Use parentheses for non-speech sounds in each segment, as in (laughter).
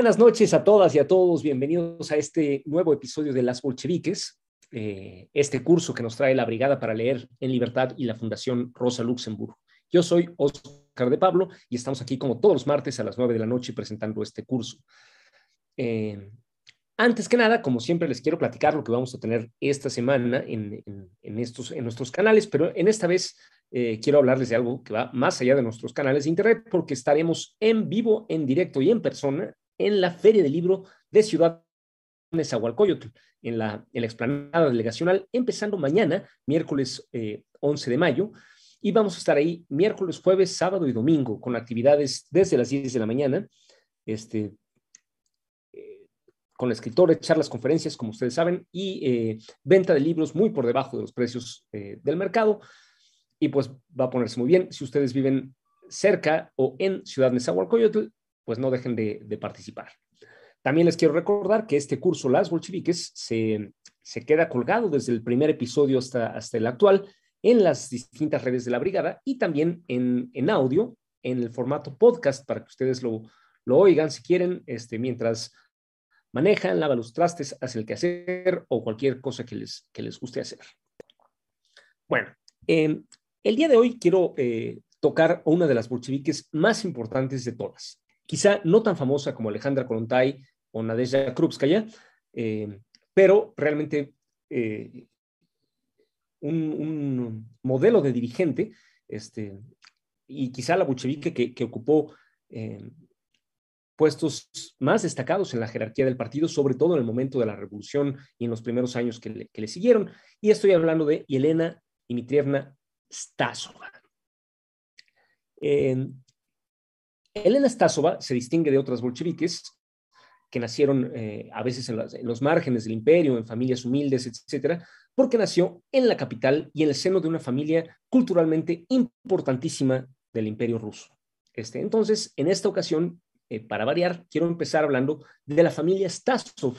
Buenas noches a todas y a todos. Bienvenidos a este nuevo episodio de Las Bolcheviques, eh, este curso que nos trae la Brigada para Leer en Libertad y la Fundación Rosa Luxemburgo. Yo soy Oscar de Pablo y estamos aquí como todos los martes a las nueve de la noche presentando este curso. Eh, antes que nada, como siempre, les quiero platicar lo que vamos a tener esta semana en, estos, en nuestros canales, pero en esta vez eh, quiero hablarles de algo que va más allá de nuestros canales de Internet, porque estaremos en vivo, en directo y en persona en la Feria del Libro de Ciudad Nezahualcóyotl, en la, en la explanada delegacional, empezando mañana, miércoles 11 eh, de mayo, y vamos a estar ahí miércoles, jueves, sábado y domingo, con actividades desde las 10 de la mañana, este, eh, con escritores, charlas, conferencias, como ustedes saben, y eh, venta de libros muy por debajo de los precios del mercado, y pues va a ponerse muy bien. Si ustedes viven cerca o en Ciudad Nezahualcóyotl, pues no dejen de, participar. También les quiero recordar que este curso, Las Bolcheviques, se, queda colgado desde el primer episodio hasta, hasta el actual en las distintas redes de la brigada y también en, audio, en el formato podcast, para que ustedes lo, lo oigan si quieren, este, mientras manejan, lavan los trastes, hacen el quehacer o cualquier cosa que les, que les guste hacer. Bueno, em, el día de hoy quiero eh, tocar una de las bolcheviques más importantes de todas, quizá no tan famosa como Alejandra Kolontai o Nadezhda Krupskaya, eh, pero realmente eh, un, modelo de dirigente, este, y quizá la bolchevique que, ocupó eh, puestos más destacados en la jerarquía del partido, sobre todo en el momento de la revolución y en los primeros años que le, siguieron. Y estoy hablando de Elena Dimitrievna Stasova. Elena Stasova se distingue de otras bolcheviques que nacieron eh, a veces en, los márgenes del imperio, en familias humildes, etcétera, porque nació en la capital y en el seno de una familia culturalmente importantísima del imperio ruso. Este, entonces, en esta ocasión, eh, para variar, quiero empezar hablando de la familia Stasov,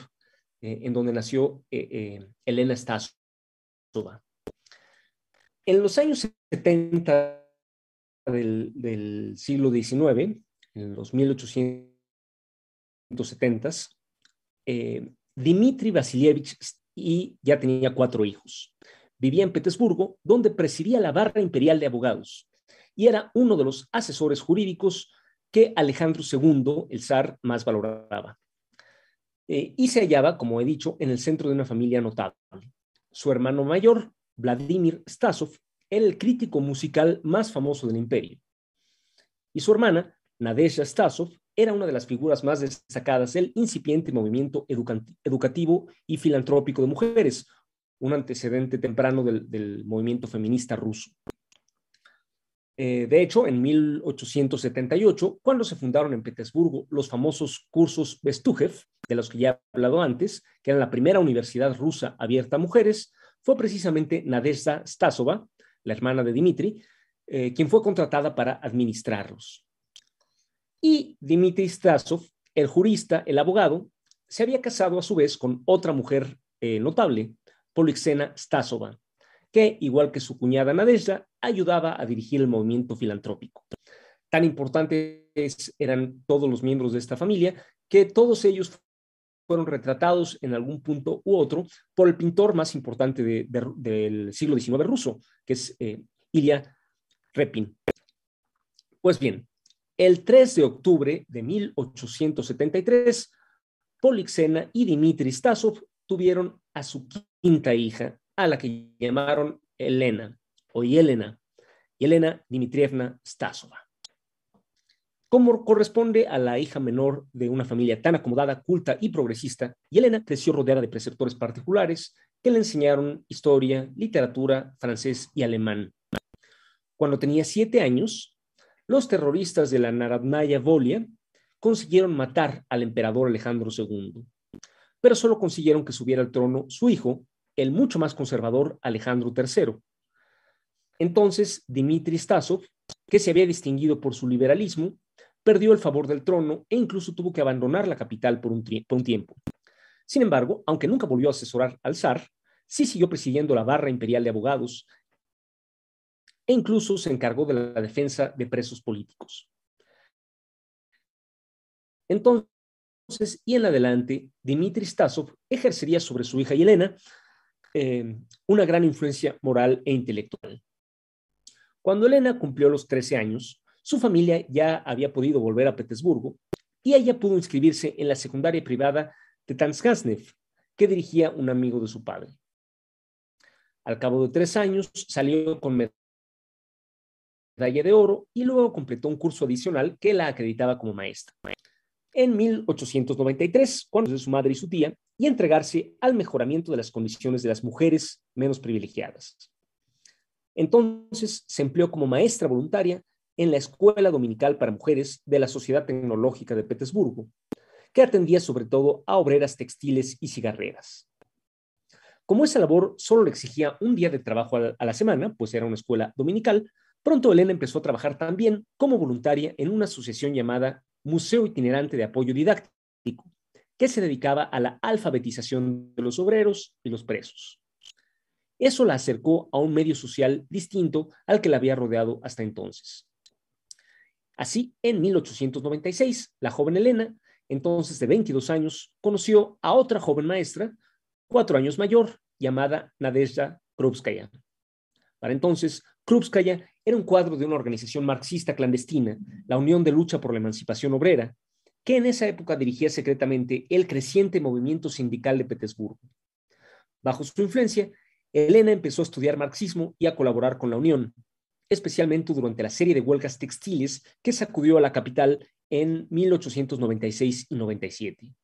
eh, en donde nació Elena Stasova. En los años 70 del, siglo XIX, en los 1870s, eh, Dmitri Vasilievich y ya tenía cuatro hijos. Vivía en Petersburgo, donde presidía la barra imperial de abogados y era uno de los asesores jurídicos que Alejandro II, el zar, más valoraba. Eh, y se hallaba, como he dicho, en el centro de una familia notable. Su hermano mayor, Vladimir Stasov, era el crítico musical más famoso del imperio. Y su hermana, Nadezhda Stasov, era una de las figuras más destacadas del incipiente movimiento educativo y filantrópico de mujeres, un antecedente temprano del, movimiento feminista ruso. Eh, de hecho, en 1878, cuando se fundaron en Petersburgo los famosos cursos Bestujev, de los que ya he hablado antes, que eran la primera universidad rusa abierta a mujeres, fue precisamente Nadezhda Stasova, la hermana de Dimitri, eh, quien fue contratada para administrarlos. Y Dimitri Stasov, el jurista, el abogado, se había casado a su vez con otra mujer eh, notable, Polixena Stasova, que, igual que su cuñada Nadezhda, ayudaba a dirigir el movimiento filantrópico. Tan importantes eran todos los miembros de esta familia que todos ellos fueron retratados en algún punto u otro por el pintor más importante del siglo XIX ruso, que es eh, Ilya Repin. Pues bien, el 3 de octubre de 1873, Polixena y Dmitri Stasov tuvieron a su quinta hija, a la que llamaron Elena o Yelena, Yelena Dmitrievna Stasova. Como corresponde a la hija menor de una familia tan acomodada, culta y progresista, Elena creció rodeada de preceptores particulares que le enseñaron historia, literatura, francés y alemán. Cuando tenía siete años, los terroristas de la Narodnaya Volia consiguieron matar al emperador Alejandro II, pero solo consiguieron que subiera al trono su hijo, el mucho más conservador Alejandro III. Entonces, Dmitri Stasov, que se había distinguido por su liberalismo, perdió el favor del trono e incluso tuvo que abandonar la capital por un, tiempo. Sin embargo, aunque nunca volvió a asesorar al zar, sí siguió presidiendo la barra imperial de abogados e incluso se encargó de la defensa de presos políticos. Entonces, y en adelante, Dmitry Stasov ejercería sobre su hija Yelena eh, una gran influencia moral e intelectual. Cuando Elena cumplió los 13 años, su familia ya había podido volver a Petersburgo y ella pudo inscribirse en la secundaria privada de Tanskasnev, que dirigía un amigo de su padre. Al cabo de tres años salió con medalla de oro y luego completó un curso adicional que la acreditaba como maestra. En 1893, cuando su madre y su tía, y entregarse al mejoramiento de las condiciones de las mujeres menos privilegiadas. Entonces se empleó como maestra voluntaria en la Escuela Dominical para Mujeres de la Sociedad Tecnológica de Petersburgo, que atendía sobre todo a obreras textiles y cigarreras. Como esa labor solo le exigía un día de trabajo a la semana, pues era una escuela dominical, pronto Elena empezó a trabajar también como voluntaria en una asociación llamada Museo Itinerante de Apoyo Didáctico, que se dedicaba a la alfabetización de los obreros y los presos. Eso la acercó a un medio social distinto al que la había rodeado hasta entonces. Así, en 1896, la joven Elena, entonces de 22 años, conoció a otra joven maestra, cuatro años mayor, llamada Nadezhda Krupskaya. Para entonces, Krupskaya era un cuadro de una organización marxista clandestina, la Unión de Lucha por la Emancipación Obrera, que en esa época dirigía secretamente el creciente movimiento sindical de Petersburgo. Bajo su influencia, Elena empezó a estudiar marxismo y a colaborar con la Unión, especialmente durante la serie de huelgas textiles que sacudió a la capital en 1896 y 97.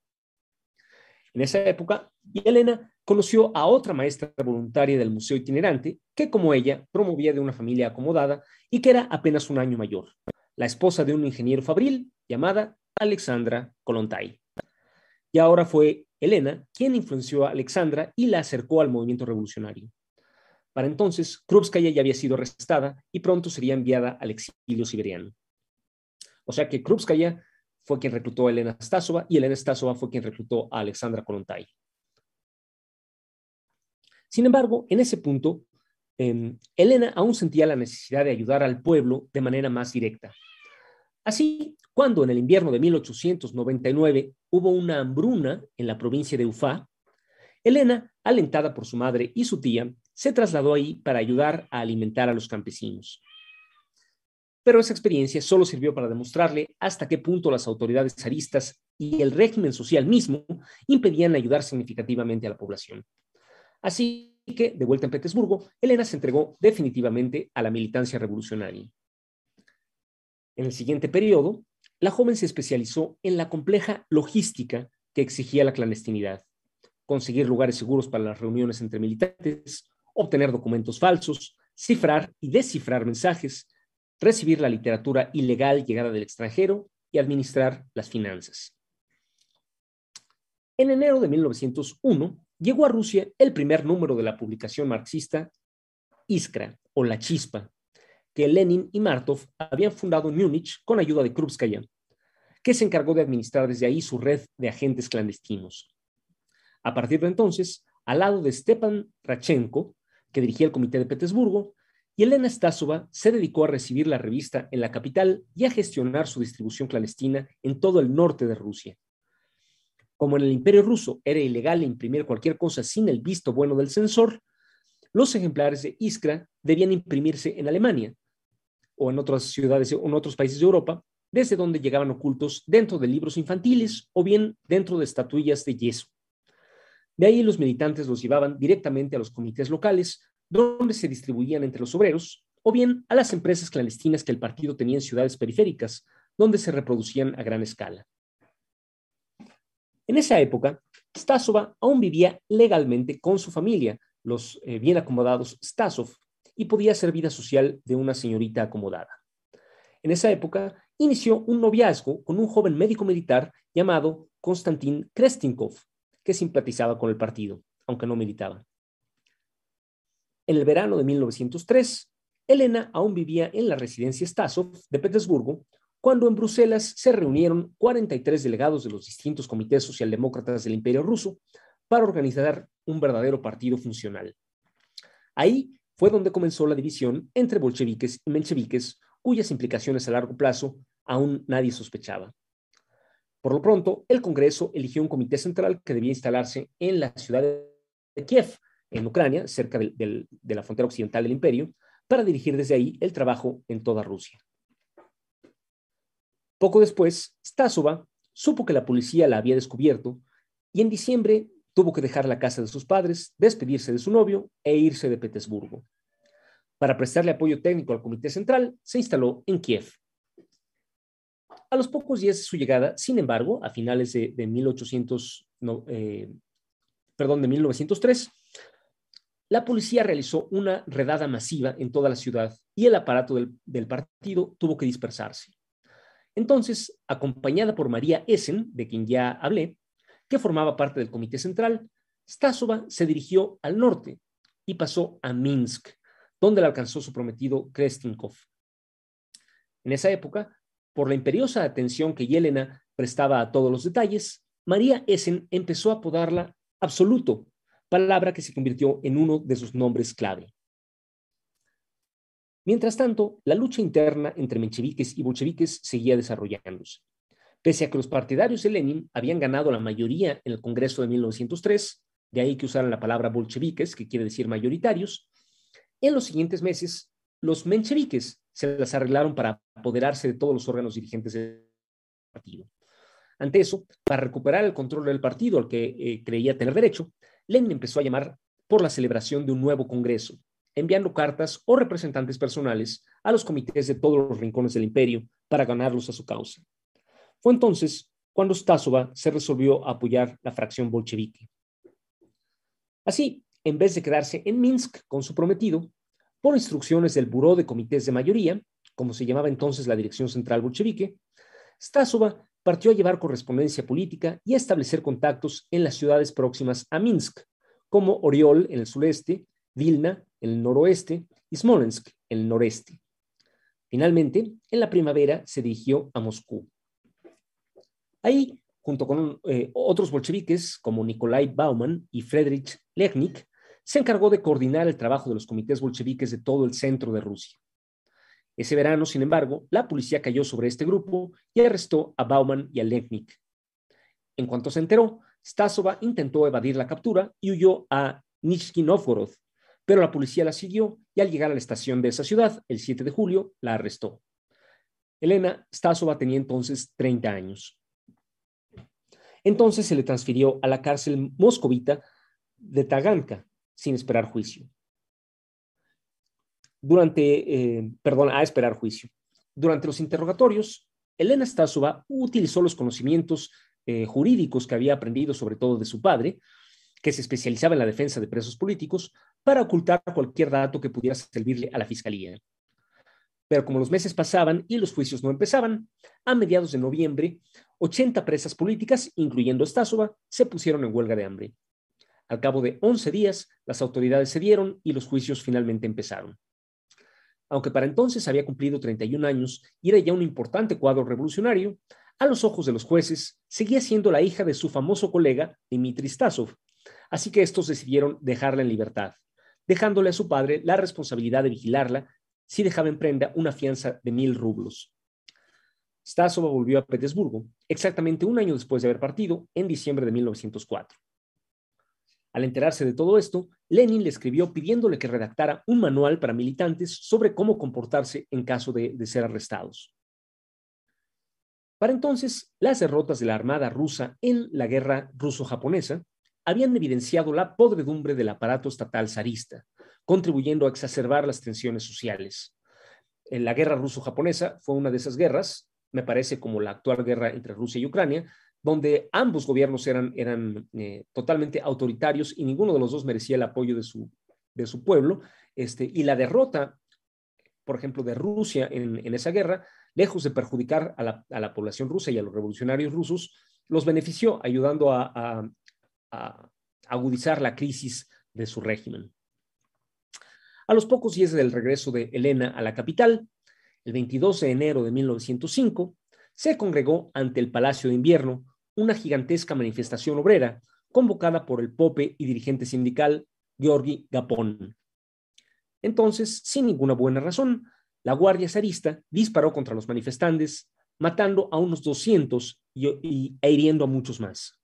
En esa época, Elena conoció a otra maestra voluntaria del Museo Itinerante que, como ella, promovía de una familia acomodada y que era apenas un año mayor, la esposa de un ingeniero fabril llamada Alexandra Kolontai. Y ahora fue Elena quien influenció a Alexandra y la acercó al movimiento revolucionario. Para entonces, Krupskaya ya había sido arrestada y pronto sería enviada al exilio siberiano. O sea que Krupskaya fue quien reclutó a Elena Stasova y Elena Stasova fue quien reclutó a Alexandra Kolontai. Sin embargo, en ese punto, em, Elena aún sentía la necesidad de ayudar al pueblo de manera más directa. Así, cuando en el invierno de 1899 hubo una hambruna en la provincia de Ufá, Elena, alentada por su madre y su tía, se trasladó ahí para ayudar a alimentar a los campesinos. Pero esa experiencia solo sirvió para demostrarle hasta qué punto las autoridades zaristas y el régimen social mismo impedían ayudar significativamente a la población. Así que, de vuelta en Petersburgo, Elena se entregó definitivamente a la militancia revolucionaria. En el siguiente periodo, la joven se especializó en la compleja logística que exigía la clandestinidad, conseguir lugares seguros para las reuniones entre militantes, obtener documentos falsos, cifrar y descifrar mensajes, recibir la literatura ilegal llegada del extranjero y administrar las finanzas. En enero de 1901 llegó a Rusia el primer número de la publicación marxista Iskra o La Chispa, que Lenin y Martov habían fundado en Múnich con ayuda de Krupskaya, que se encargó de administrar desde ahí su red de agentes clandestinos. A partir de entonces, al lado de Stepan Rachenko, que dirigía el Comité de Petersburgo, y Elena Stasova se dedicó a recibir la revista en la capital y a gestionar su distribución clandestina en todo el norte de Rusia. Como en el Imperio ruso era ilegal imprimir cualquier cosa sin el visto bueno del censor, los ejemplares de Iskra debían imprimirse en Alemania o en otras ciudades o en otros países de Europa, desde donde llegaban ocultos dentro de libros infantiles o bien dentro de estatuillas de yeso. De ahí los militantes los llevaban directamente a los comités locales, donde se distribuían entre los obreros, o bien a las empresas clandestinas que el partido tenía en ciudades periféricas, donde se reproducían a gran escala. En esa época, Stasova aún vivía legalmente con su familia, los eh, bien acomodados Stasov, y podía ser vida social de una señorita acomodada. En esa época, inició un noviazgo con un joven médico militar llamado Konstantin Krestinkov, que simpatizaba con el partido, aunque no militaba. En el verano de 1903, Elena aún vivía en la residencia Stasov de Petersburgo, cuando en Bruselas se reunieron 43 delegados de los distintos comités socialdemócratas del Imperio ruso para organizar un verdadero partido funcional. Ahí fue donde comenzó la división entre bolcheviques y mencheviques, cuyas implicaciones a largo plazo aún nadie sospechaba. Por lo pronto, el Congreso eligió un comité central que debía instalarse en la ciudad de Kiev, en Ucrania, cerca de la frontera occidental del imperio, para dirigir desde ahí el trabajo en toda Rusia. Poco después, Stasova supo que la policía la había descubierto y en diciembre tuvo que dejar la casa de sus padres, despedirse de su novio e irse de Petersburgo. Para prestarle apoyo técnico al Comité Central, se instaló en Kiev. A los pocos días de su llegada, sin embargo, a finales de, 1800, eh, 1903, la policía realizó una redada masiva en toda la ciudad y el aparato del, partido tuvo que dispersarse. Entonces, acompañada por María Essen, de quien ya hablé, que formaba parte del Comité Central, Stasova se dirigió al norte y pasó a Minsk, donde la alcanzó su prometido Krestinkov. En esa época, por la imperiosa atención que Yelena prestaba a todos los detalles, María Essen empezó a apodarla Absoluto palabra que se convirtió en uno de sus nombres clave. Mientras tanto, la lucha interna entre mencheviques y bolcheviques seguía desarrollándose. Pese a que los partidarios de Lenin habían ganado la mayoría en el Congreso de 1903, de ahí que usaran la palabra bolcheviques, que quiere decir mayoritarios, en los siguientes meses los mencheviques se las arreglaron para apoderarse de todos los órganos dirigentes del partido. Ante eso, para recuperar el control del partido al que eh, creía tener derecho, Lenin empezó a llamar por la celebración de un nuevo Congreso, enviando cartas o representantes personales a los comités de todos los rincones del imperio para ganarlos a su causa. Fue entonces cuando Stasova se resolvió a apoyar la fracción bolchevique. Así, en vez de quedarse en Minsk con su prometido, por instrucciones del Buró de Comités de Mayoría, como se llamaba entonces la Dirección Central Bolchevique, Stasova partió a llevar correspondencia política y a establecer contactos en las ciudades próximas a Minsk, como Oriol en el sureste, Vilna en el noroeste y Smolensk en el noreste. Finalmente, en la primavera se dirigió a Moscú. Ahí, junto con eh, otros bolcheviques como Nikolai Bauman y Friedrich Lechnik, se encargó de coordinar el trabajo de los comités bolcheviques de todo el centro de Rusia. Ese verano, sin embargo, la policía cayó sobre este grupo y arrestó a Bauman y a Lechnik. En cuanto se enteró, Stasova intentó evadir la captura y huyó a Nizhny Novgorod, pero la policía la siguió y al llegar a la estación de esa ciudad, el 7 de julio, la arrestó. Elena Stasova tenía entonces 30 años. Entonces se le transfirió a la cárcel moscovita de Taganka sin esperar juicio durante, eh, perdón, a esperar juicio. Durante los interrogatorios, Elena Stasova utilizó los conocimientos eh, jurídicos que había aprendido sobre todo de su padre, que se especializaba en la defensa de presos políticos, para ocultar cualquier dato que pudiera servirle a la fiscalía. Pero como los meses pasaban y los juicios no empezaban, a mediados de noviembre, 80 presas políticas, incluyendo Stasova, se pusieron en huelga de hambre. Al cabo de 11 días, las autoridades cedieron y los juicios finalmente empezaron aunque para entonces había cumplido 31 años y era ya un importante cuadro revolucionario, a los ojos de los jueces seguía siendo la hija de su famoso colega Dmitry Stasov, así que estos decidieron dejarla en libertad, dejándole a su padre la responsabilidad de vigilarla si dejaba en prenda una fianza de mil rublos. Stasov volvió a Petersburgo exactamente un año después de haber partido, en diciembre de 1904. Al enterarse de todo esto, Lenin le escribió pidiéndole que redactara un manual para militantes sobre cómo comportarse en caso de, ser arrestados. Para entonces, las derrotas de la Armada rusa en la guerra ruso-japonesa habían evidenciado la podredumbre del aparato estatal zarista, contribuyendo a exacerbar las tensiones sociales. la guerra ruso-japonesa fue una de esas guerras, me parece como la actual guerra entre Rusia y Ucrania, donde ambos gobiernos eran, eran eh, totalmente autoritarios y ninguno de los dos merecía el apoyo de su, de su pueblo. Este, y la derrota, por ejemplo, de Rusia en, esa guerra, lejos de perjudicar a la, a la, población rusa y a los revolucionarios rusos, los benefició ayudando a, a agudizar la crisis de su régimen. A los pocos días del regreso de Elena a la capital, el 22 de enero de 1905, se congregó ante el Palacio de Invierno una gigantesca manifestación obrera convocada por el pope y dirigente sindical Georgi Gapón. Entonces, sin ninguna buena razón, la Guardia Zarista disparó contra los manifestantes, matando a unos 200 y, e hiriendo a muchos más.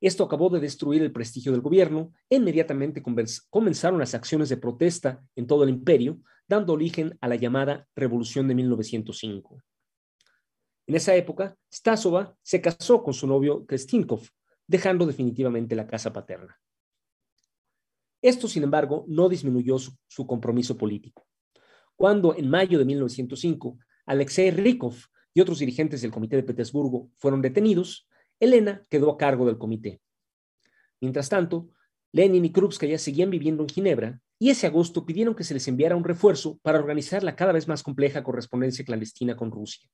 Esto acabó de destruir el prestigio del gobierno e inmediatamente comenzaron las acciones de protesta en todo el imperio, dando origen a la llamada Revolución de 1905. En esa época, Stasova se casó con su novio Krestinkov, dejando definitivamente la casa paterna. Esto, sin embargo, no disminuyó su, compromiso político. Cuando en mayo de 1905 Alexei Rykov y otros dirigentes del Comité de Petersburgo fueron detenidos, Elena quedó a cargo del comité. Mientras tanto, Lenin y Krupskaya seguían viviendo en Ginebra y ese agosto pidieron que se les enviara un refuerzo para organizar la cada vez más compleja correspondencia clandestina con Rusia.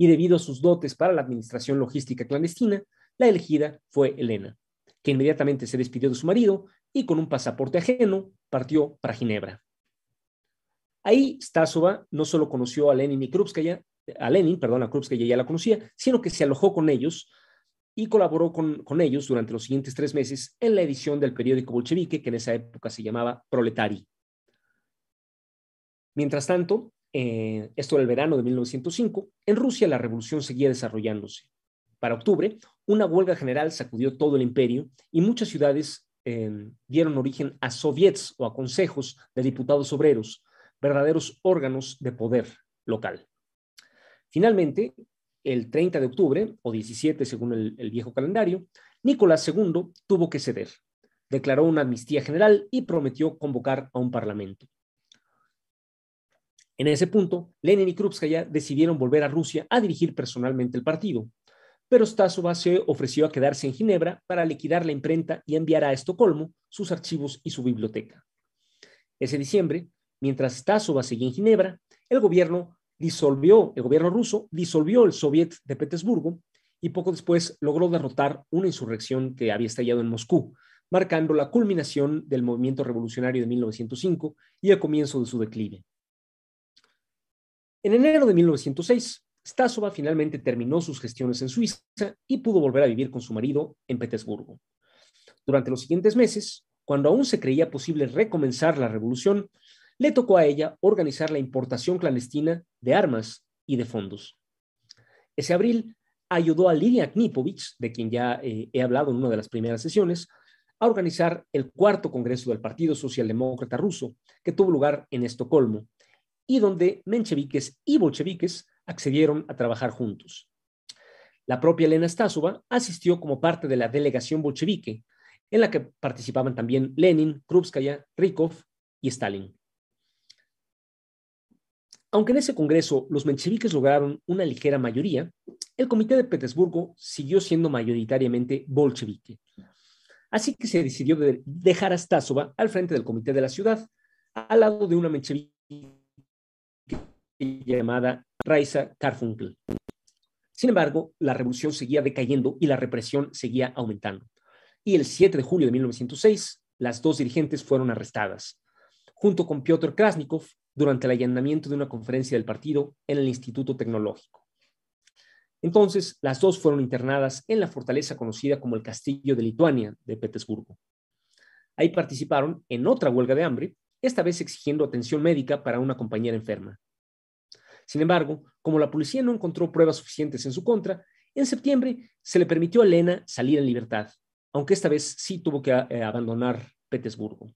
Y debido a sus dotes para la administración logística clandestina, la elegida fue Elena, que inmediatamente se despidió de su marido y con un pasaporte ajeno partió para Ginebra. Ahí Stasova no solo conoció a Lenin y Krupskaya, a Lenin, perdón, a Krupskaya ya la conocía, sino que se alojó con ellos y colaboró con, con, ellos durante los siguientes tres meses en la edición del periódico bolchevique, que en esa época se llamaba Proletari. Mientras tanto, eh, esto era el verano de 1905, en Rusia la revolución seguía desarrollándose. Para octubre, una huelga general sacudió todo el imperio y muchas ciudades Em, dieron origen a soviets o a consejos de diputados obreros, verdaderos órganos de poder local. Finalmente, el 30 de octubre, o 17 según el, el viejo calendario, Nicolás II tuvo que ceder. Declaró una amnistía general y prometió convocar a un parlamento. En ese punto, Lenin y Krupskaya decidieron volver a Rusia a dirigir personalmente el partido, pero Stasova se ofreció a quedarse en Ginebra para liquidar la imprenta y enviar a Estocolmo sus archivos y su biblioteca. Ese diciembre, mientras Stasova seguía en Ginebra, el gobierno disolvió, el gobierno ruso disolvió el Soviet de Petersburgo y poco después logró derrotar una insurrección que había estallado en Moscú, marcando la culminación del movimiento revolucionario de 1905 y el comienzo de su declive. En enero de 1906, Stasova finalmente terminó sus gestiones en Suiza y pudo volver a vivir con su marido en Petersburgo. Durante los siguientes meses, cuando aún se creía posible recomenzar la revolución, le tocó a ella organizar la importación clandestina de armas y de fondos. Ese abril ayudó a Lidia Knipovich, de quien ya eh, he hablado en una de las primeras sesiones, a organizar el cuarto Congreso del Partido Socialdemócrata Ruso, que tuvo lugar en Estocolmo, y donde mencheviques y bolcheviques accedieron a trabajar juntos. La propia Elena Stasova asistió como parte de la delegación bolchevique, en la que participaban también Lenin, Krupskaya, Rykov y Stalin. Aunque en ese congreso los mencheviques lograron una ligera mayoría, el Comité de Petersburgo siguió siendo mayoritariamente bolchevique. Así que se decidió dejar a Stasova al frente del comité de la ciudad, al lado de una menchevique llamada Raisa Carfunkel. Sin embargo, la revolución seguía decayendo y la represión seguía aumentando. Y el 7 de julio de 1906, las dos dirigentes fueron arrestadas, junto con Piotr Krasnikov, durante el allanamiento de una conferencia del partido en el Instituto Tecnológico. Entonces, las dos fueron internadas en la fortaleza conocida como el Castillo de Lituania de Petersburgo. Ahí participaron en otra huelga de hambre, esta vez exigiendo atención médica para una compañera enferma. Sin embargo, como la policía no encontró pruebas suficientes en su contra, en septiembre se le permitió a Elena salir en libertad, aunque esta vez sí tuvo que eh, abandonar Petersburgo.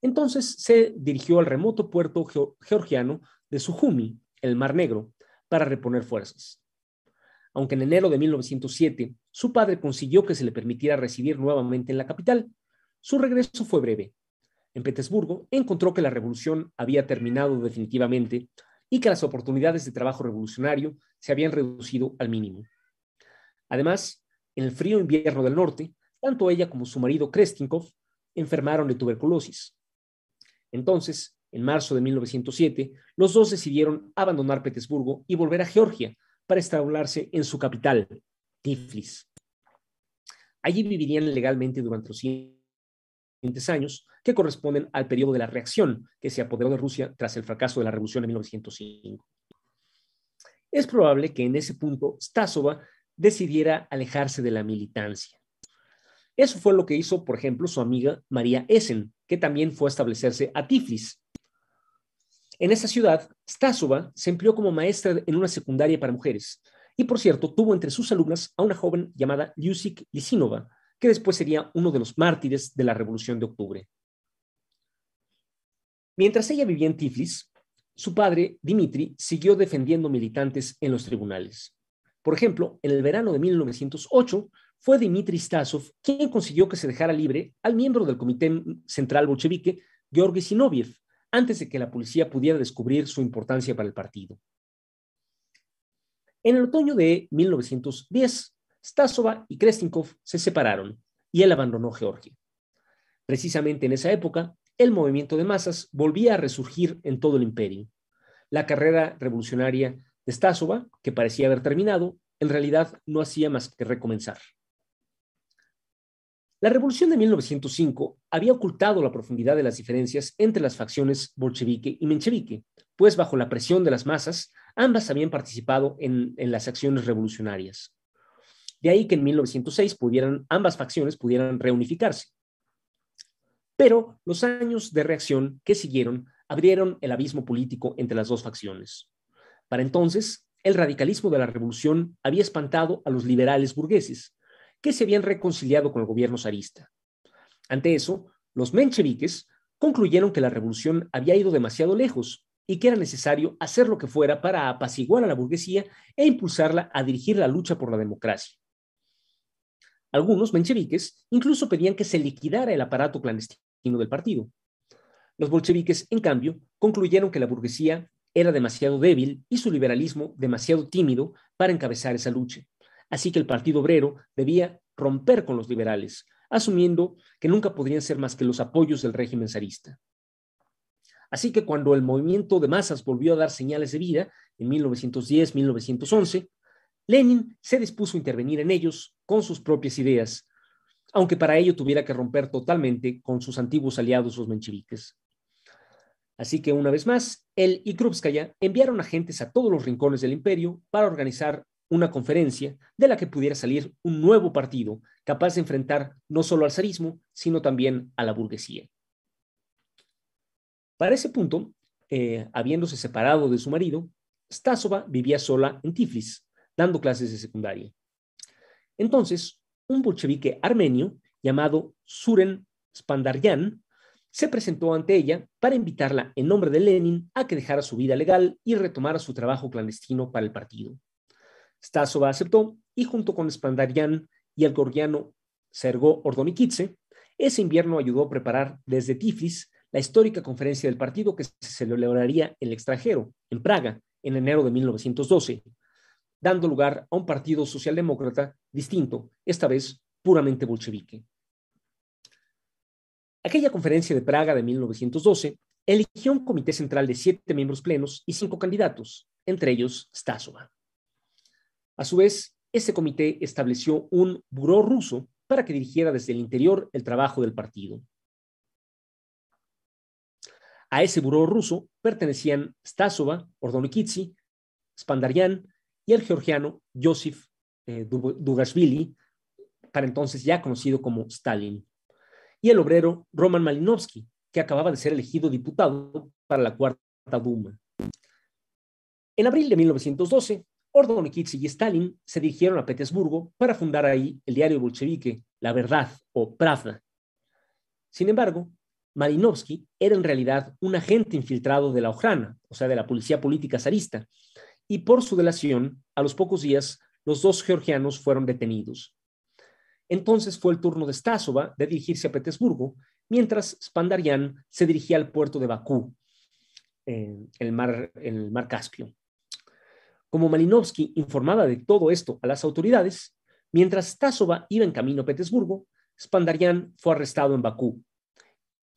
Entonces se dirigió al remoto puerto georgiano de Sujumi, el Mar Negro, para reponer fuerzas. Aunque en enero de 1907 su padre consiguió que se le permitiera residir nuevamente en la capital, su regreso fue breve. En Petersburgo encontró que la revolución había terminado definitivamente y que las oportunidades de trabajo revolucionario se habían reducido al mínimo. Además, en el frío invierno del norte, tanto ella como su marido Krestinkov enfermaron de tuberculosis. Entonces, en marzo de 1907, los dos decidieron abandonar Petersburgo y volver a Georgia para instalarse en su capital, Tiflis. Allí vivirían legalmente durante los años que corresponden al periodo de la reacción que se apoderó de Rusia tras el fracaso de la revolución de 1905. Es probable que en ese punto Stasova decidiera alejarse de la militancia. Eso fue lo que hizo, por ejemplo, su amiga María Essen, que también fue a establecerse a Tiflis. En esa ciudad, Stasova se empleó como maestra en una secundaria para mujeres y, por cierto, tuvo entre sus alumnas a una joven llamada Lyusik Lisinova, que después sería uno de los mártires de la Revolución de Octubre. Mientras ella vivía en Tiflis, su padre, Dimitri, siguió defendiendo militantes en los tribunales. Por ejemplo, en el verano de 1908 fue Dimitri Stasov quien consiguió que se dejara libre al miembro del Comité Central Bolchevique, Georgi Sinoviev, antes de que la policía pudiera descubrir su importancia para el partido. En el otoño de 1910, Stasova y Krestinkov se separaron y él abandonó Georgia. Precisamente en esa época, el movimiento de masas volvía a resurgir en todo el imperio. La carrera revolucionaria de Stasova, que parecía haber terminado, en realidad no hacía más que recomenzar. La revolución de 1905 había ocultado la profundidad de las diferencias entre las facciones bolchevique y menchevique, pues bajo la presión de las masas, ambas habían participado en, en las acciones revolucionarias. De ahí que en 1906 pudieran, ambas facciones pudieran reunificarse. Pero los años de reacción que siguieron abrieron el abismo político entre las dos facciones. Para entonces, el radicalismo de la revolución había espantado a los liberales burgueses, que se habían reconciliado con el gobierno zarista. Ante eso, los mencheviques concluyeron que la revolución había ido demasiado lejos y que era necesario hacer lo que fuera para apaciguar a la burguesía e impulsarla a dirigir la lucha por la democracia. Algunos mencheviques incluso pedían que se liquidara el aparato clandestino del partido. Los bolcheviques, en cambio, concluyeron que la burguesía era demasiado débil y su liberalismo demasiado tímido para encabezar esa lucha. Así que el Partido Obrero debía romper con los liberales, asumiendo que nunca podrían ser más que los apoyos del régimen zarista. Así que cuando el movimiento de masas volvió a dar señales de vida, en 1910-1911, Lenin se dispuso a intervenir en ellos con sus propias ideas, aunque para ello tuviera que romper totalmente con sus antiguos aliados los mencheviques. Así que una vez más, él y Krupskaya enviaron agentes a todos los rincones del imperio para organizar una conferencia de la que pudiera salir un nuevo partido capaz de enfrentar no solo al zarismo, sino también a la burguesía. Para ese punto, eh, habiéndose separado de su marido, Stasova vivía sola en Tiflis, dando clases de secundaria. Entonces, un bolchevique armenio llamado Suren Spandaryan se presentó ante ella para invitarla en nombre de Lenin a que dejara su vida legal y retomara su trabajo clandestino para el partido. Stasova aceptó y junto con Spandaryan y el georgiano Sergo Ordonikidze, ese invierno ayudó a preparar desde Tiflis la histórica conferencia del partido que se celebraría en el extranjero, en Praga, en enero de 1912, dando lugar a un partido socialdemócrata distinto, esta vez puramente bolchevique. Aquella conferencia de Praga de 1912 eligió un comité central de siete miembros plenos y cinco candidatos, entre ellos Stasova. A su vez, ese comité estableció un buró ruso para que dirigiera desde el interior el trabajo del partido. A ese buró ruso pertenecían Stasova, Ordonikidze, Spandaryan y el georgiano Josif eh, Dugashvili, para entonces ya conocido como Stalin, y el obrero Roman Malinovsky, que acababa de ser elegido diputado para la Cuarta Duma. En abril de 1912, Ordonikidze y Stalin se dirigieron a Petersburgo para fundar ahí el diario bolchevique La Verdad o Pravda. Sin embargo, Malinovsky era en realidad un agente infiltrado de la Ojrana, o sea, de la policía política zarista, y por su delación, a los pocos días, los dos georgianos fueron detenidos. Entonces fue el turno de Stasova de dirigirse a Petersburgo, mientras Spandarian se dirigía al puerto de Bakú, en el mar, Caspio. Como Malinovsky informaba de todo esto a las autoridades, mientras Stasova iba en camino a Petersburgo, Spandarian fue arrestado en Bakú.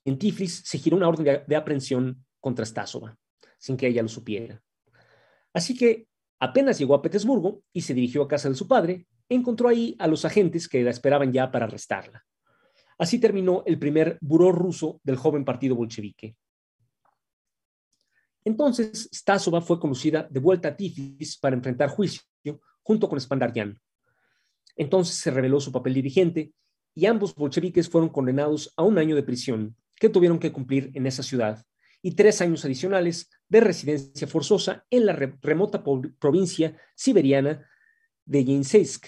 En Tiflis se giró una orden de, de aprehensión contra Stasova, sin que ella lo supiera. Así que apenas llegó a Petersburgo y se dirigió a casa de su padre, encontró ahí a los agentes que la esperaban ya para arrestarla. Así terminó el primer buró ruso del joven partido bolchevique. Entonces, Stasova fue conducida de vuelta a Tiflis para enfrentar juicio junto con Spandaryan. Entonces se reveló su papel dirigente y ambos bolcheviques fueron condenados a un año de prisión que tuvieron que cumplir en esa ciudad y tres años adicionales de residencia forzosa en la remota provincia siberiana de Yinsk.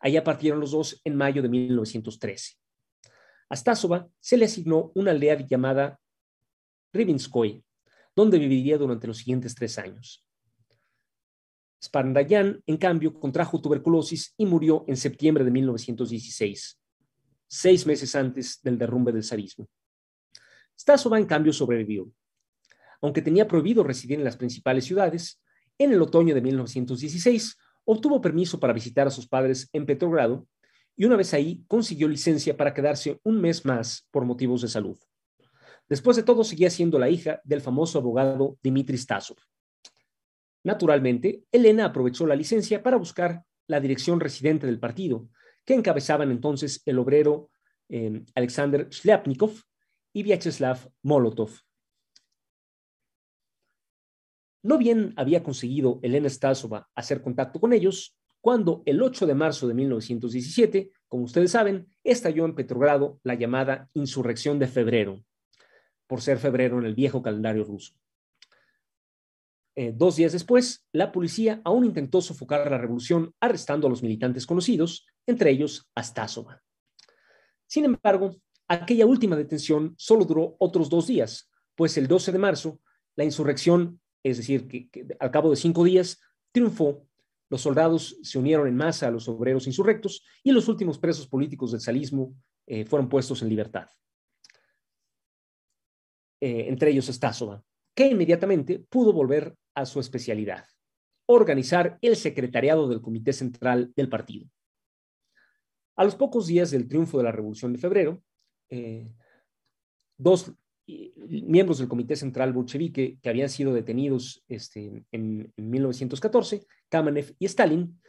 Allá partieron los dos en mayo de 1913. A Stasova se le asignó una aldea llamada Ribinskoy, donde viviría durante los siguientes tres años. Spandayan, en cambio, contrajo tuberculosis y murió en septiembre de 1916, seis meses antes del derrumbe del zarismo. Stasova, en cambio, sobrevivió. Aunque tenía prohibido residir en las principales ciudades, en el otoño de 1916 obtuvo permiso para visitar a sus padres en Petrogrado y una vez ahí consiguió licencia para quedarse un mes más por motivos de salud. Después de todo, seguía siendo la hija del famoso abogado Dmitry Stasov. Naturalmente, Elena aprovechó la licencia para buscar la dirección residente del partido, que encabezaban entonces el obrero eh, Alexander Shliapnikov y Vyacheslav Molotov. No bien había conseguido Elena Stasova hacer contacto con ellos, cuando el 8 de marzo de 1917, como ustedes saben, estalló en Petrogrado la llamada Insurrección de Febrero, por ser febrero en el viejo calendario ruso. Eh, dos días después, la policía aún intentó sofocar la revolución arrestando a los militantes conocidos, entre ellos a Stasova. Sin embargo, aquella última detención solo duró otros dos días, pues el 12 de marzo, la insurrección, es decir, que, al cabo de cinco días, triunfó, los soldados se unieron en masa a los obreros insurrectos y los últimos presos políticos del salismo eh, fueron puestos en libertad. Eh, entre ellos Stasova, que inmediatamente pudo volver a su especialidad, organizar el secretariado del Comité Central del partido. A los pocos días del triunfo de la Revolución de Febrero, eh, dos miembros del Comité Central bolchevique que habían sido detenidos este, en, en, 1914, Kamenev y Stalin,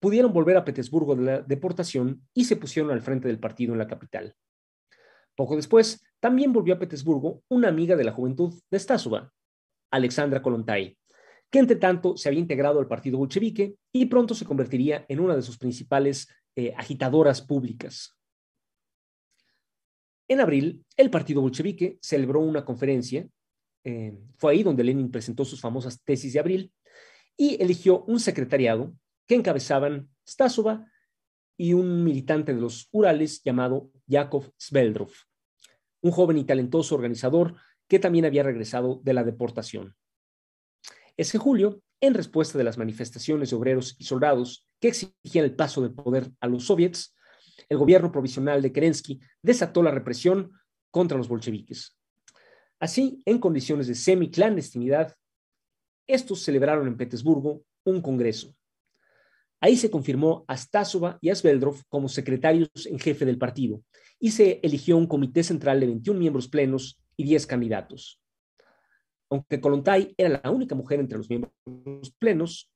pudieron volver a Petersburgo de la deportación y se pusieron al frente del partido en la capital. Poco después, también volvió a Petersburgo una amiga de la juventud de Stasova, Alexandra Kolontai, que entre tanto se había integrado al partido bolchevique y pronto se convertiría en una de sus principales eh, agitadoras públicas. En abril, el partido bolchevique celebró una conferencia, eh, fue ahí donde Lenin presentó sus famosas tesis de abril, y eligió un secretariado que encabezaban Stasova y un militante de los Urales llamado Yakov Sveldrov un joven y talentoso organizador que también había regresado de la deportación. Ese julio, en respuesta de las manifestaciones de obreros y soldados que exigían el paso de poder a los soviets, el gobierno provisional de Kerensky desató la represión contra los bolcheviques. Así, en condiciones de semi-clandestinidad, estos celebraron en Petersburgo un congreso. Ahí se confirmó a Stasova y a Sveldrov como secretarios en jefe del partido y se eligió un comité central de 21 miembros plenos y 10 candidatos. Aunque Kolontai era la única mujer entre los miembros plenos,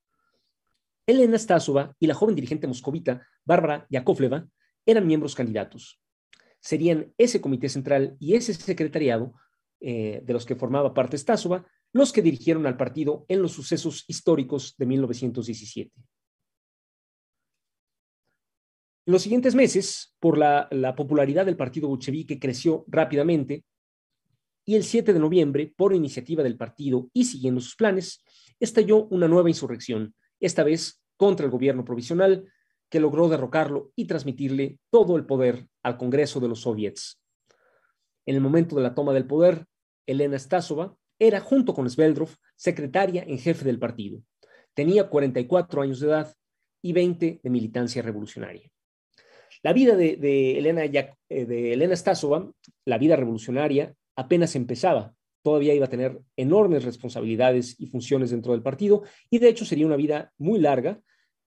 Elena Stasova y la joven dirigente moscovita Bárbara Yakovleva eran miembros candidatos. Serían ese comité central y ese secretariado eh, de los que formaba parte Stasova los que dirigieron al partido en los sucesos históricos de 1917. En los siguientes meses, por la, popularidad del partido bolchevique creció rápidamente y el 7 de noviembre, por iniciativa del partido y siguiendo sus planes, estalló una nueva insurrección, esta vez contra el gobierno provisional, que logró derrocarlo y transmitirle todo el poder al Congreso de los Soviets. En el momento de la toma del poder, Elena Stasova era, junto con Sveldrov, secretaria en jefe del partido. Tenía 44 años de edad y 20 de militancia revolucionaria. La vida de, Elena, eh, de Elena Stasova, la vida revolucionaria, apenas empezaba. Todavía iba a tener enormes responsabilidades y funciones dentro del partido y de hecho sería una vida muy larga.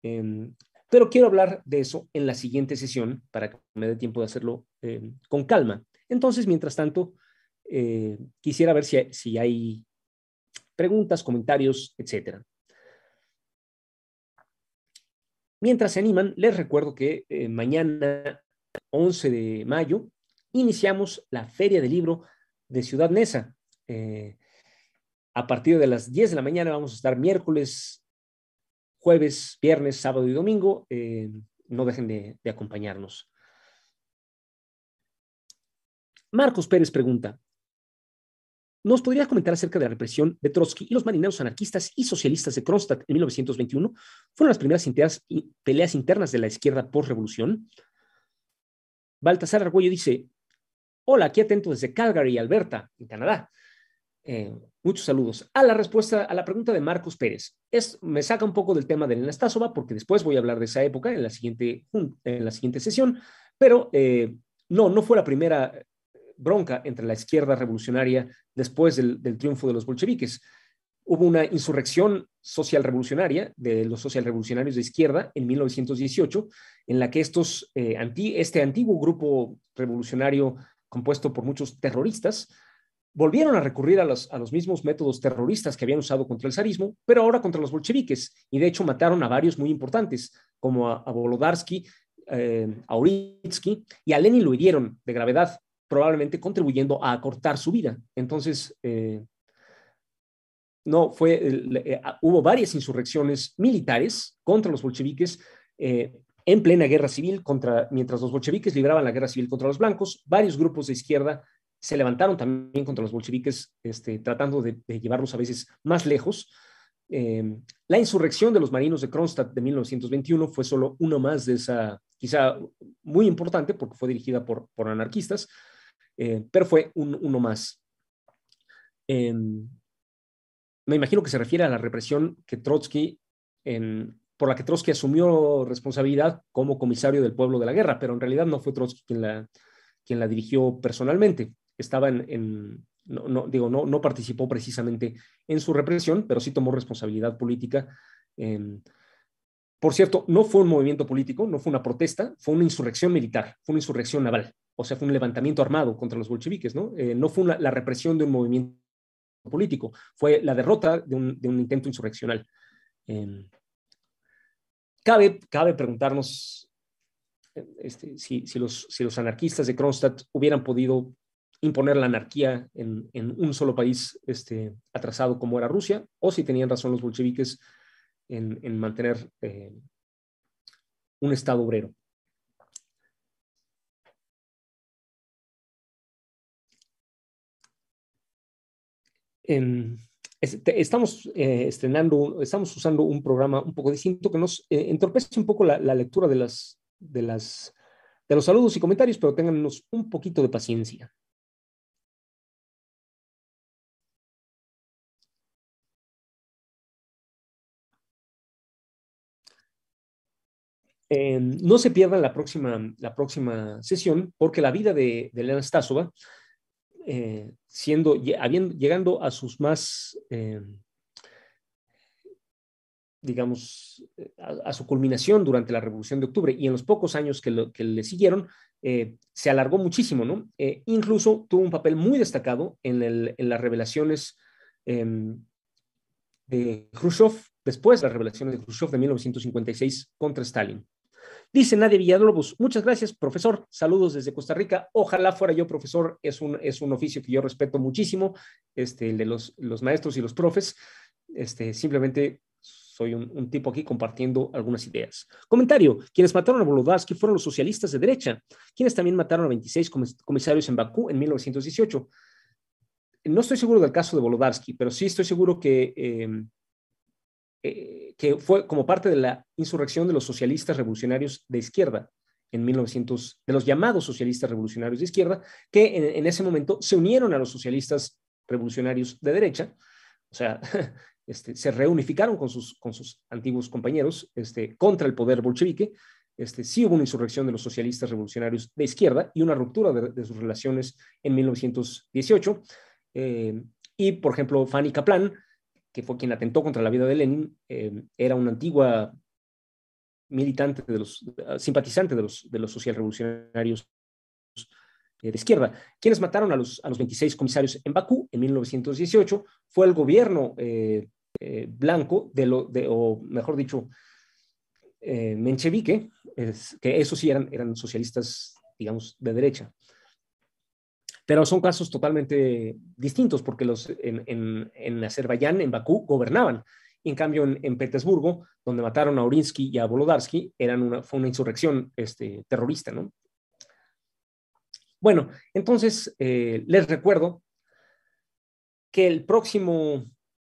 Em, pero quiero hablar de eso en la siguiente sesión para que me dé tiempo de hacerlo em, con calma. Entonces, mientras tanto, eh, quisiera ver si hay preguntas, comentarios, etcétera. Mientras se animan, les recuerdo que eh, mañana, 11 de mayo, iniciamos la Feria del Libro de Ciudad Neza. Eh, a partir de las 10 de la mañana vamos a estar miércoles, jueves, viernes, sábado y domingo. Eh, no dejen de, acompañarnos. Marcos Pérez pregunta, ¿nos podrías comentar acerca de la represión de Trotsky y los marineros anarquistas y socialistas de Kronstadt en 1921? ¿Fueron las primeras peleas internas de la izquierda post-revolución? Baltasar Argüello dice, hola, aquí atento desde Calgary, Alberta, en Canadá. Eh, muchos saludos. A la respuesta a la pregunta de Marcos Pérez. Es, me saca un poco del tema de Elena Stasova, porque después voy a hablar de esa época en la siguiente, en la siguiente sesión, pero eh, no, no fue la primera bronca entre la izquierda revolucionaria después del, triunfo de los bolcheviques. Hubo una insurrección social revolucionaria de los social revolucionarios de izquierda en 1918, en la que estos, eh, este antiguo grupo revolucionario compuesto por muchos terroristas volvieron a recurrir a los, a los, mismos métodos terroristas que habían usado contra el zarismo, pero ahora contra los bolcheviques, y de hecho mataron a varios muy importantes, como a, a Volodarsky, eh, a y a Lenin lo hirieron de gravedad, probablemente contribuyendo a acortar su vida. Entonces, eh, no fue, eh, hubo varias insurrecciones militares contra los bolcheviques en plena guerra civil, contra, mientras los bolcheviques libraban la guerra civil contra los blancos, varios grupos de izquierda se levantaron también contra los bolcheviques, este, tratando de, llevarlos a veces más lejos. Em, la insurrección de los marinos de Kronstadt de 1921 fue solo uno más de esa, quizá muy importante porque fue dirigida por, por anarquistas, eh, pero fue uno más. Em, me imagino que se refiere a la represión que Trotsky, en, por la que Trotsky asumió responsabilidad como comisario del pueblo de la guerra, pero en realidad no fue Trotsky quien la, quien la dirigió personalmente estaba en, no, digo, no, no participó precisamente en su represión, pero sí tomó responsabilidad política. Em, por cierto, no fue un movimiento político, no fue una protesta, fue una insurrección militar, fue una insurrección naval, o sea, fue un levantamiento armado contra los bolcheviques, ¿no? Eh, no fue la represión de un movimiento político, fue la derrota de un, de un intento insurreccional. Em, cabe, cabe preguntarnos este, si, si, los, si los anarquistas de Kronstadt hubieran podido imponer la anarquía en, un solo país este, atrasado como era Rusia, o si tenían razón los bolcheviques en, mantener eh, un Estado obrero. Estamos eh, estrenando, estamos usando un programa un poco distinto que nos eh, entorpece un poco la, lectura de, de los saludos y comentarios, pero téngannos un poquito de paciencia. Eh, no se pierdan la próxima, la próxima sesión porque la vida de, Elena Stasova, eh, siendo, habiendo, llegando a sus más, eh, digamos, a, su culminación durante la Revolución de Octubre y en los pocos años que, le siguieron, se alargó muchísimo, ¿no? incluso tuvo un papel muy destacado en, en las revelaciones em, de Khrushchev, después de las revelaciones de Khrushchev de 1956 contra Stalin. Dice Nadia Villalobos, muchas gracias, profesor. Saludos desde Costa Rica. Ojalá fuera yo profesor. Es un, es un oficio que yo respeto muchísimo, este, el de los, los maestros y los profes. Este, simplemente soy un, tipo aquí compartiendo algunas ideas. Comentario. Quienes mataron a Volodarsky fueron los socialistas de derecha, quienes también mataron a 26 comisarios en Bakú en 1918. No estoy seguro del caso de Volodarsky, pero sí estoy seguro que eh, eh, que fue como parte de la insurrección de los socialistas revolucionarios de izquierda en 1900, de los llamados socialistas revolucionarios de izquierda, que en, ese momento se unieron a los socialistas revolucionarios de derecha, o sea, (laughs) este, se reunificaron con sus, con sus antiguos compañeros este, contra el poder bolchevique. Este, sí hubo una insurrección de los socialistas revolucionarios de izquierda y una ruptura de, sus relaciones en 1918. Eh, y, por ejemplo, Fanny Kaplan que fue quien atentó contra la vida de Lenin, eh, era una antigua militante de los, simpatizante de los, de los socialrevolucionarios eh, de izquierda. Quienes mataron a los, a los 26 comisarios en Bakú en 1918 fue el gobierno eh, blanco, de lo, de, o mejor dicho, menchevique, que esos sí eran, eran socialistas, digamos, de derecha. Pero son casos totalmente distintos porque los en, en, en Azerbaiyán, en Bakú, gobernaban. en cambio, en, Petersburgo, donde mataron a Urinsky y a Volodarsky, eran una, fue una insurrección este, terrorista, ¿no? Bueno, entonces eh, les recuerdo que el próximo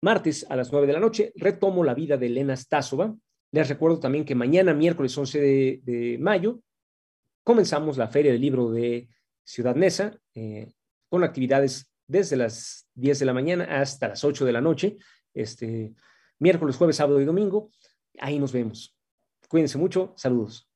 martes a las 9 de la noche retomo la vida de Elena Stasova. Les recuerdo también que mañana, miércoles 11 de, mayo, comenzamos la Feria del Libro de Ciudad Neza eh, con actividades desde las 10 de la mañana hasta las 8 de la noche, este, miércoles, jueves, sábado y domingo. Ahí nos vemos. Cuídense mucho. Saludos.